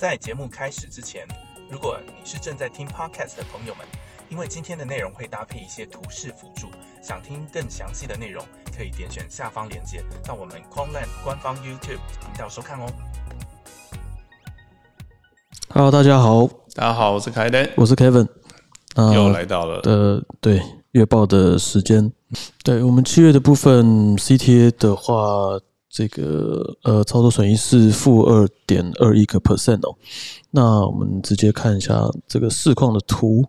在节目开始之前，如果你是正在听 podcast 的朋友们，因为今天的内容会搭配一些图示辅助，想听更详细的内容，可以点选下方链接到我们 Quanland 官方 YouTube 频道收看哦。Hello，大家好，大家好，我是凯登，我是 Kevin。那又来到了的对月报的时间，对我们七月的部分 CTA 的话，这个呃操作损益是负二点二一个 percent 哦。那我们直接看一下这个市况的图。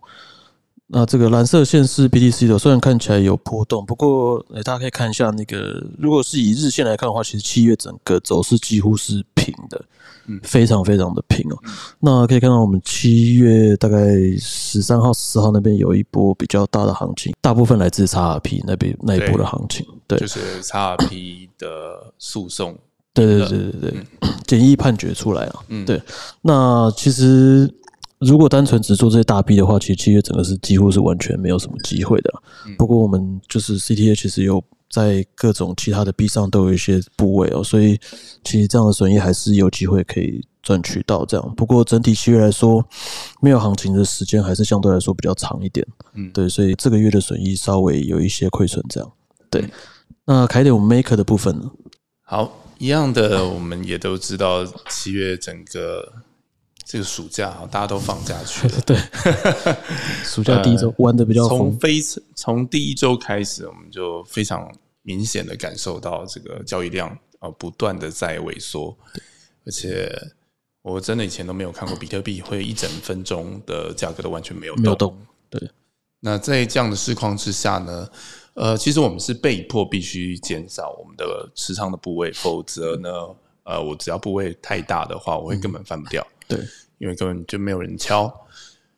那这个蓝色线是 BTC 的，虽然看起来有波动，不过诶大家可以看一下那个，如果是以日线来看的话，其实七月整个走势几乎是平的，嗯非常非常的平哦。那可以看到我们七月大概十三号、十四号那边有一波比较大的行情，大部分来自叉 r p 那边那一波的行情，对就是叉 r p 的诉讼，对对对对对，简易判决出来了。嗯对，那其实如果单纯只做这些大币的话，其实七月整个是几乎是完全没有什么机会的啦。不过我们就是 CTA 其实有在各种其他的币上都有一些部位哦，所以其实这样的损益还是有机会可以赚取到这样。不过整体七月来说，没有行情的时间还是相对来说比较长一点。嗯对，所以这个月的损益稍微有一些亏损这样。对，那凯点我们 Maker 的部分呢？好，一样的，我们也都知道，七月整个这个暑假哈，大家都放假去了。对，暑假第一周玩的比较从疯，非从第一周开始，我们就非常明显的感受到这个交易量呃不断的在萎缩，而且我真的以前都没有看过比特币会一整分钟的价格都完全没有没有动。对，那在这样的市况之下呢，呃，其实我们是被迫必须减少我们的持仓的部位，否则呢，呃，我只要部位太大的话，我会根本翻不掉，对，因为根本就没有人敲。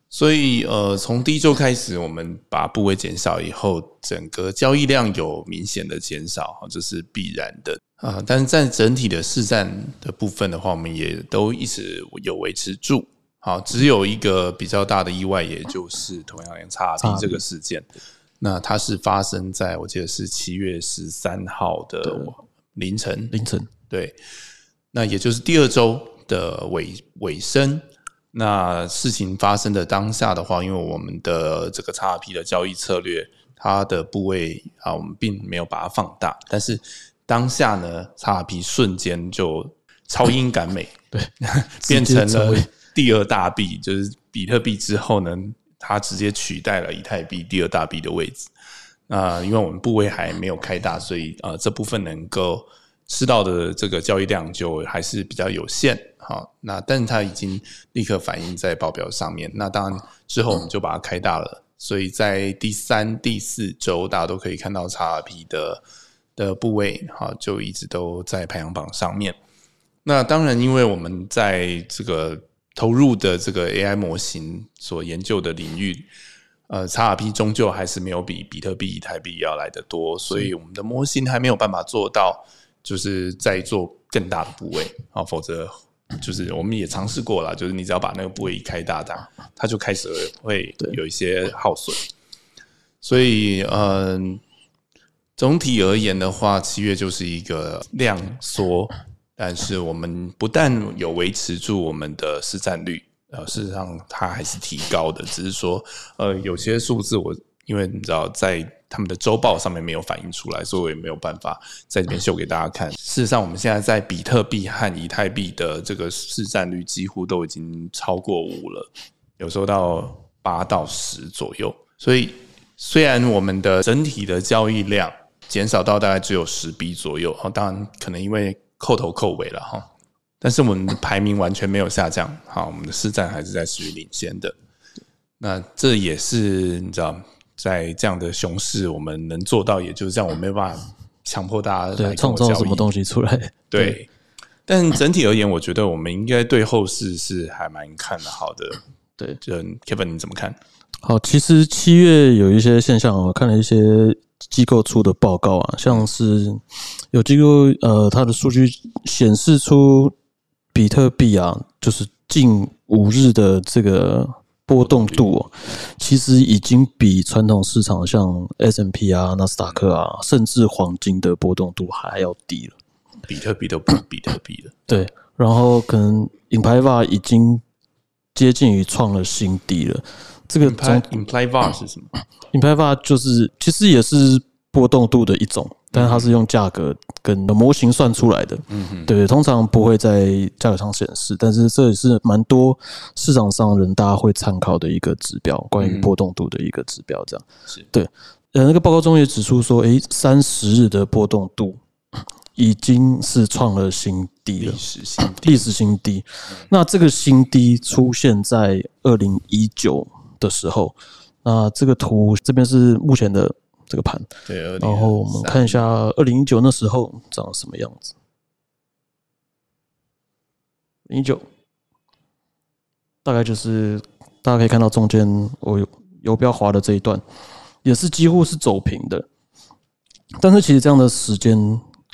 所以，呃，从第一周开始，我们把部位减少以后，整个交易量有明显的减少，哈，这是必然的。啊、但是在整体的市占的部分的话，我们也都一直有维持住。好，只有一个比较大的意外，也就是同样连 XRP 这个事件。那它是发生在我记得是七月十三号的凌晨，凌晨。对，那也就是第二周的尾尾声。那事情发生的当下的话，因为我们的这个 XRP 的交易策略，它的部位啊，我们并没有把它放大，但是当下呢，XRP 瞬间就超英赶美，对，变成了第二大币，就是比特币之后呢，它直接取代了以太币第二大币的位置。那因为我们部位还没有开大，所以呃这部分能够吃到的这个交易量就还是比较有限。好，那但是它已经立刻反映在报表上面。那当然之后我们就把它开大了，所以在第三、第四周大家都可以看到 XRP 的的部位，好就一直都在排行榜上面。那当然，因为我们在这个投入的这个 AI 模型所研究的领域，呃，XRP 终究还是没有比比特币、以太币要来的多，所以我们的模型还没有办法做到，就是在做更大的部位啊，否则就是我们也尝试过了，就是你只要把那个部位一开大它，它就开始会有一些耗损，所以嗯。总体而言的话，七月就是一个量缩，但是我们不但有维持住我们的市占率，呃，事实上它还是提高的，只是说，呃，有些数字我因为你知道在他们的周报上面没有反映出来，所以我也没有办法在这边秀给大家看。事实上，我们现在在比特币和以太币的这个市占率几乎都已经超过五了，有时候到八到十左右，所以虽然我们的整体的交易量减少到大概只有十笔左右，哦，当然可能因为扣头扣尾了哈，但是我们的排名完全没有下降，好，我们的市占还是在属于领先的。那这也是你知道，在这样的熊市，我们能做到，也就是这样，我没有办法强迫大家来对创造什么。东西出来？对，但整体而言，我觉得我们应该对后市是还蛮看得好的。对，就 Kevin 你怎么看？好，其实七月有一些现象，我看了一些机构出的报告啊，像是有机构呃，它的数据显示出比特币啊，就是近五日的这个波动度、哦，其实已经比传统市场像 S M P 啊、纳斯达克啊，甚至黄金的波动度还要低了。比特币都不是比特币了，对，然后可能引牌 VAR 已经接近于创了新低了。这个 imply 总 imply var 是什么？引牌 VAR 就是其实也是波动度的一种，但是它是用价格跟模型算出来的。嗯哼，对，通常不会在价格上显示，但是这也是蛮多市场上人大家会参考的一个指标，关于波动度的一个指标。这样是对。呃，那个报告中也指出说，诶，三十日的波动度已经是创了新低了历，史性历史新低。那这个新低出现在二零一九的时候，那这个图这边是目前的这个盘，对，然后我们看一下二零一九那时候长什么样子。零九大概就是大家可以看到中间我有游标划的这一段，也是几乎是走平的。但是其实这样的时间，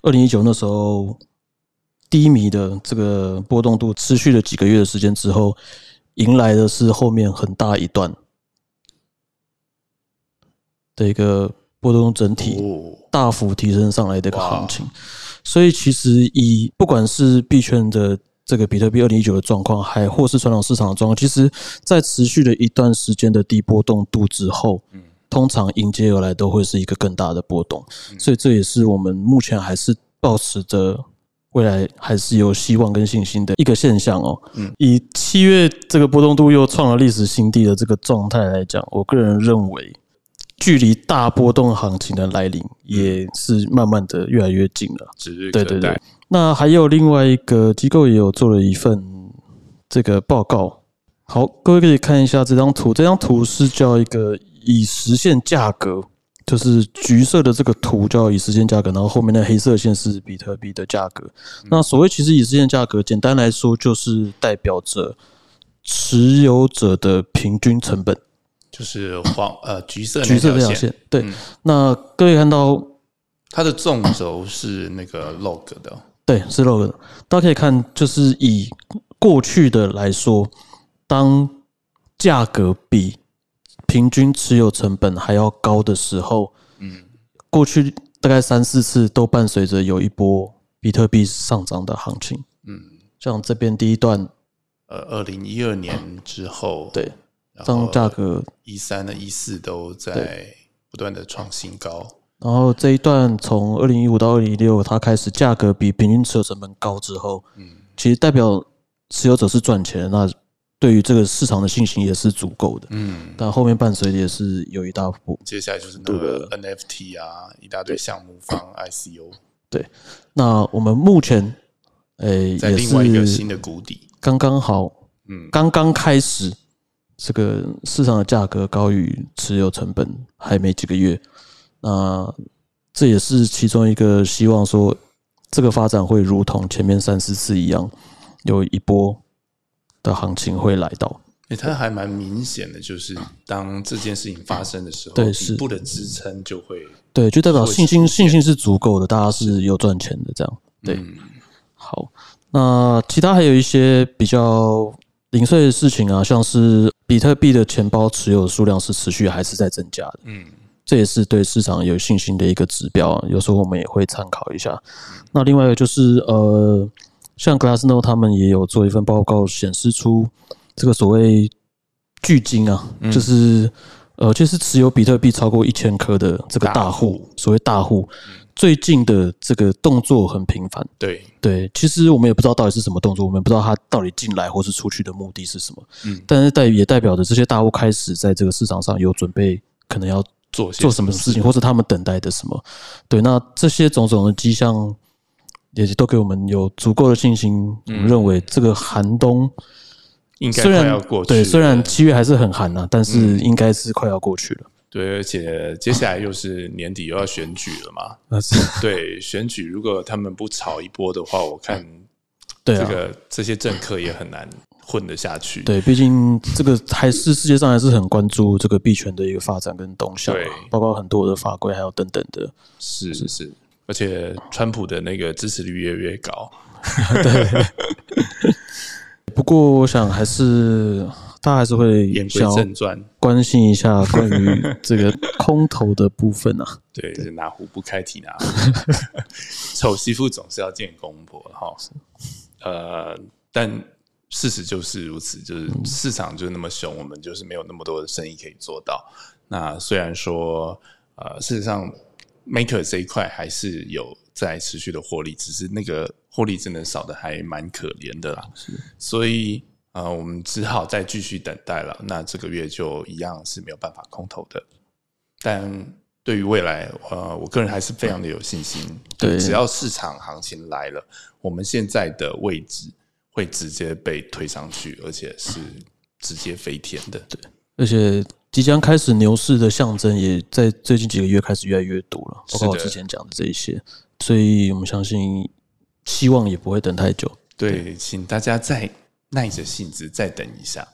二零一九那时候低迷的这个波动度持续了几个月的时间之后，迎来的是后面很大一段的一个波动整体哦，大幅提升上来的一个行情。所以其实以不管是币圈的这个比特币二零一九的状况，还或是传统市场的状况，其实在持续了一段时间的低波动度之后，嗯通常迎接而来都会是一个更大的波动。所以这也是我们目前还是保持着未来还是有希望跟信心的一个现象哦。嗯以七月这个波动度又创了历史新低的这个状态来讲，我个人认为，距离大波动行情的来临也是慢慢的越来越近了。指日对对对。，那还有另外一个机构也有做了一份这个报告。好，各位可以看一下这张图，这张图是叫一个已实现价格，就是橘色的这个图叫已实现价格，然后后面的黑色线是比特币的价格。那所谓其实已实现价格，简单来说就是代表着持有者的平均成本。就是黄呃橘色橘色那条线，这条线，对。嗯那各位看到它的纵轴是那个 log 的哦，对，是 log 的。大家可以看，就是以过去的来说，当价格比平均持有成本还要高的时候，嗯，过去大概三四次都伴随着有一波比特币上涨的行情。嗯，像这边第一段，呃，二零一二年之后，对，然后价格，一三的一四都在不断的创新高，然后这一段从二零一五到二零一六，它开始价格比平均持有成本高之后，嗯，其实代表持有者是赚钱，那对于这个市场的信心也是足够的。嗯，但后面伴随的也是有一大波。接下来就是那个 NFT 啊，一大堆项目方 ICO，对。那我们目前，诶、也在另外一个新的谷底，刚刚好，嗯，刚刚开始，这个市场的价格高于持有成本，还没几个月。那这也是其中一个希望说，这个发展会如同前面三四次一样，有一波的行情会来到。诶它还蛮明显的，就是当这件事情发生的时候，底部的支撑就会，对，就代表信心信心是足够的，大家是有赚钱的这样。对，嗯好，那其他还有一些比较零碎的事情啊，像是比特币的钱包持有数量是持续还是在增加的，嗯这也是对市场有信心的一个指标啊。有时候我们也会参考一下。那另外一个就是呃，像 Glassnode 他们也有做一份报告，显示出这个所谓巨金啊，嗯就是呃，就是持有比特币超过一千颗的这个大大户所谓大户，最近的这个动作很频繁。对，对，其实我们也不知道到底是什么动作，我们也不知道他到底进来或是出去的目的是什么。嗯但是代也代表着这些大户开始在这个市场上有准备，可能要做些做什么事情，或者他们等待的什么。对，那这些种种的迹象也都给我们有足够的信心。我们认为这个寒冬应该快要过去对，虽然七月还是很寒呐、但是应该是快要过去了。对，而且接下来又是年底又要选举了嘛，那是对，选举如果他们不炒一波的话，我看这个这些政客也很难混得下去。对，毕竟这个还是世界上还是很关注这个币圈的一个发展跟动向包括很多的法规还有等等的。是是是，而且川普的那个支持率越来越高。不过，我想还是大家还是会言归正传，关心一下 关于这个空头的部分啊。对，是哪壶不开提哪壶，丑媳妇总是要见公婆哈。呃，但事实就是如此，就是市场就是那么凶，我们就是没有那么多的生意可以做到。那虽然说，呃，事实上，maker 这一块还是有在持续的获利，只是那个获利真的少的还蛮可怜的啦。所以，呃，我们只好再继续等待了。那这个月就一样是没有办法空投的，但。对于未来，呃，我个人还是非常的有信心。对，只要市场行情来了，我们现在的位置会直接被推上去，而且是直接飞天的。对，而且即将开始牛市的象征，也在最近几个月开始越来越多了，包括我之前讲的这一些。所以我们相信，希望也不会等太久。对，请大家再耐着性子再等一下。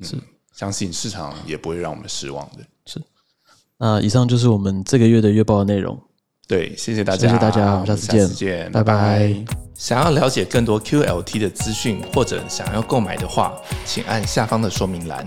是，相信市场也不会让我们失望的。是。那以上就是我们这个月的月报的内容。对，谢谢大家，谢谢大家，我们下次见，拜拜。想要了解更多 QLT 的资讯，或者想要购买的话，请按下方的说明栏。